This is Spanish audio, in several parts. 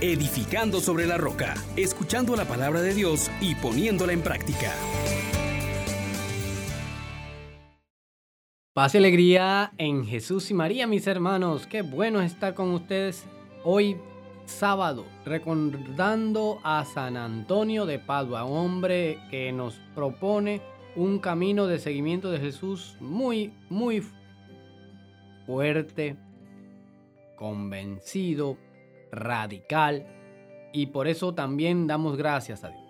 edificando sobre la roca, escuchando la palabra de Dios y poniéndola en práctica. Paz y alegría en Jesús y María, mis hermanos. Qué bueno estar con ustedes hoy sábado, recordando a San Antonio de Padua, hombre que nos propone un camino de seguimiento de Jesús muy, muy fuerte, convencido, radical, y por eso también damos gracias a Dios.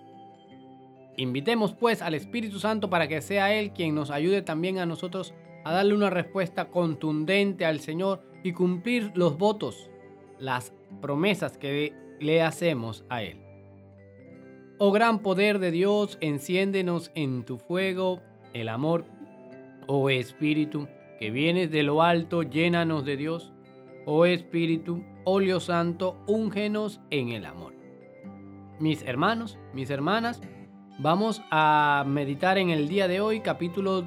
Invitemos pues al Espíritu Santo para que sea Él quien nos ayude también a nosotros a darle una respuesta contundente al Señor y cumplir los votos, las promesas que le hacemos a Él. Oh gran poder de Dios, enciéndenos en tu fuego el amor. Oh Espíritu, que vienes de lo alto, llénanos de Dios. Oh Espíritu, óleo santo, úngenos en el amor. Mis hermanos, mis hermanas, vamos a meditar en el día de hoy capítulo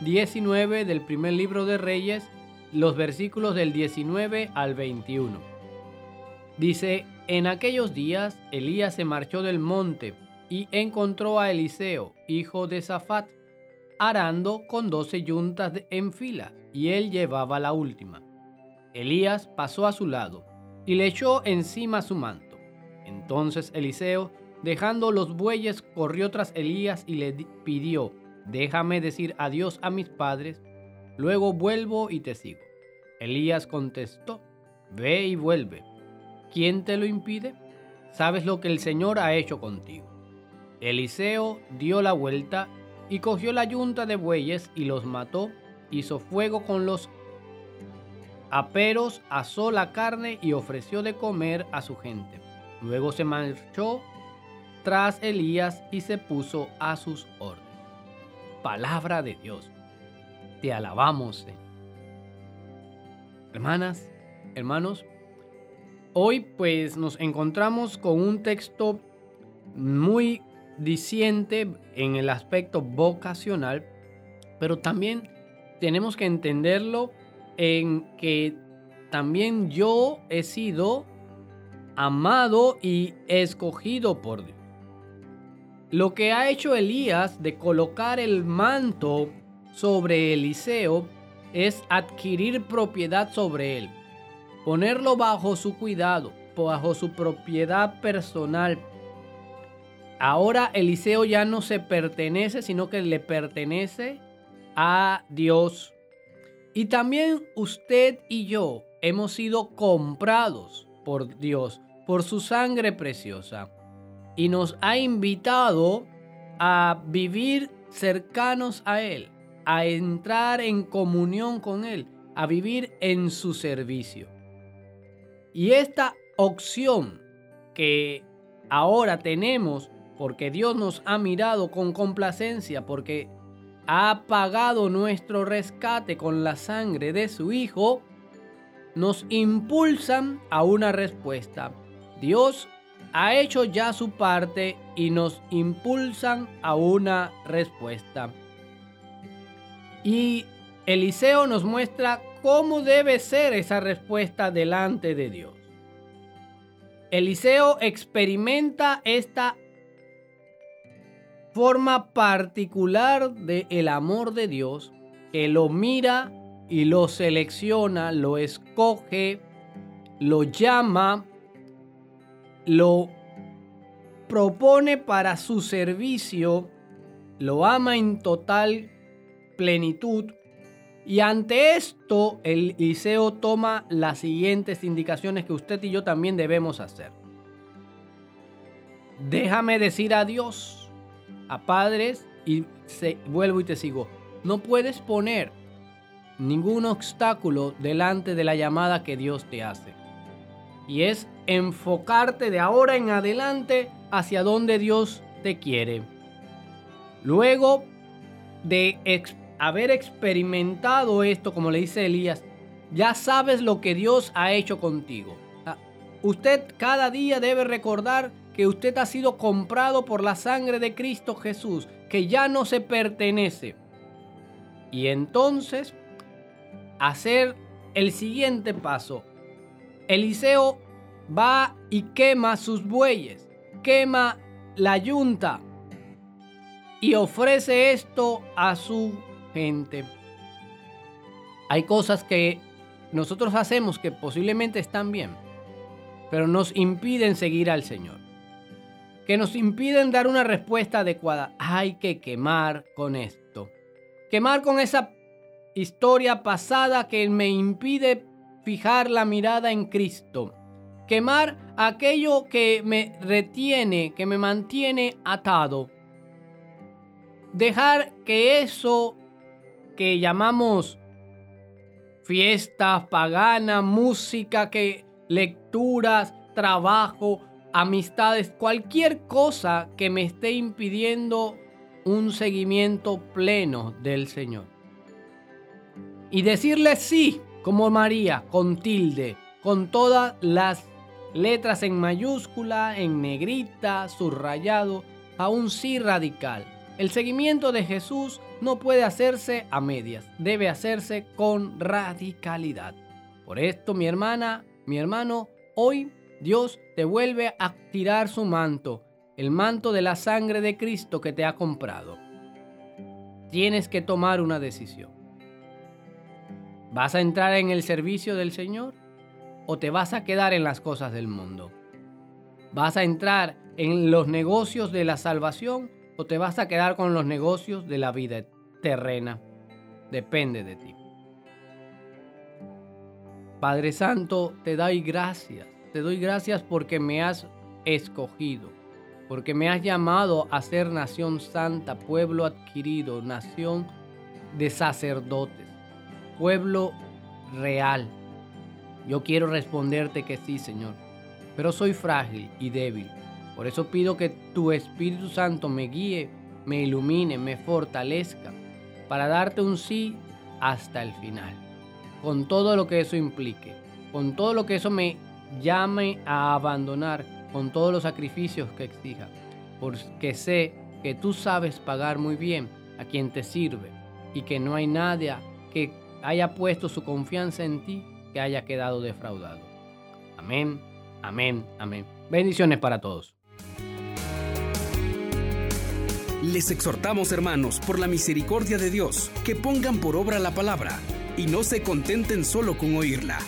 19 del primer libro de Reyes, los versículos del 19 al 21. Dice, en aquellos días Elías se marchó del monte y encontró a Eliseo, hijo de Safat, arando con doce yuntas en fila, y él llevaba la última. Elías pasó a su lado y le echó encima su manto. Entonces Eliseo, dejando los bueyes, corrió tras Elías y le pidió, déjame decir adiós a mis padres, luego vuelvo y te sigo. Elías contestó, ve y vuelve. ¿Quién te lo impide? Sabes lo que el Señor ha hecho contigo. Eliseo dio la vuelta y cogió la yunta de bueyes y los mató, hizo fuego con los aperos, asó la carne y ofreció de comer a su gente. Luego se marchó tras Elías y se puso a sus órdenes. Palabra de Dios. Te alabamos. Hermanas, hermanos, hoy pues nos encontramos con un texto muy diciente en el aspecto vocacional, pero también tenemos que entenderlo en que también yo he sido amado y escogido por Dios. Lo que ha hecho Elías de colocar el manto sobre Eliseo es adquirir propiedad sobre él, ponerlo bajo su cuidado, bajo su propiedad personal, Ahora Eliseo ya no se pertenece, sino que le pertenece a Dios. Y también usted y yo hemos sido comprados por Dios, por su sangre preciosa. Y nos ha invitado a vivir cercanos a Él, a entrar en comunión con Él, a vivir en su servicio. Y esta opción que ahora tenemos porque Dios nos ha mirado con complacencia, porque ha pagado nuestro rescate con la sangre de su Hijo, nos impulsan a una respuesta. Dios ha hecho ya su parte y nos impulsan a una respuesta. Y Eliseo nos muestra cómo debe ser esa respuesta delante de Dios. Eliseo experimenta esta forma particular del el amor de Dios que lo mira y lo selecciona, lo escoge, lo llama, lo propone para su servicio, lo ama en total plenitud. Y ante esto, el Eliseo toma las siguientes indicaciones que usted y yo también debemos hacer. Déjame decir a Dios padres y se, vuelvo y te sigo. No puedes poner ningún obstáculo delante de la llamada que Dios te hace. Y es enfocarte de ahora en adelante hacia donde Dios te quiere. Luego de haber experimentado esto, como le dice Elías, ya sabes lo que Dios ha hecho contigo. Ah, usted cada día debe recordar que usted ha sido comprado por la sangre de Cristo Jesús, que ya no se pertenece. Y entonces, hacer el siguiente paso. Eliseo va y quema sus bueyes, quema la yunta y ofrece esto a su gente. Hay cosas que nosotros hacemos que posiblemente están bien, pero nos impiden seguir al Señor. Que nos impiden dar una respuesta adecuada. Hay que quemar con esto. Quemar con esa historia pasada que me impide fijar la mirada en Cristo. Quemar aquello que me retiene, que me mantiene atado. Dejar que eso que llamamos fiestas paganas, música, que lecturas, trabajo, amistades, cualquier cosa que me esté impidiendo un seguimiento pleno del Señor. Y decirle sí, como María, con tilde, con todas las letras en mayúscula, en negrita, subrayado, a un sí radical. El seguimiento de Jesús no puede hacerse a medias, debe hacerse con radicalidad. Por esto, mi hermana, mi hermano, hoy Dios te vuelve a tirar su manto, el manto de la sangre de Cristo que te ha comprado. Tienes que tomar una decisión. ¿Vas a entrar en el servicio del Señor o te vas a quedar en las cosas del mundo? ¿Vas a entrar en los negocios de la salvación o te vas a quedar con los negocios de la vida terrena. Depende de ti. Padre Santo, te doy gracias. Te doy gracias porque me has escogido, porque me has llamado a ser nación santa, pueblo adquirido, nación de sacerdotes, pueblo real. Yo quiero responderte que sí, Señor, pero soy frágil y débil por eso pido que tu Espíritu Santo me guíe, me ilumine, me fortalezca para darte un sí hasta el final. Con todo lo que eso implique, con todo lo que eso me llame a abandonar, con todos los sacrificios que exija. Porque sé que tú sabes pagar muy bien a quien te sirve y que no hay nadie que haya puesto su confianza en ti que haya quedado defraudado. Amén, amén, amén. Bendiciones para todos. Les exhortamos, hermanos, por la misericordia de Dios, que pongan por obra la palabra y no se contenten solo con oírla.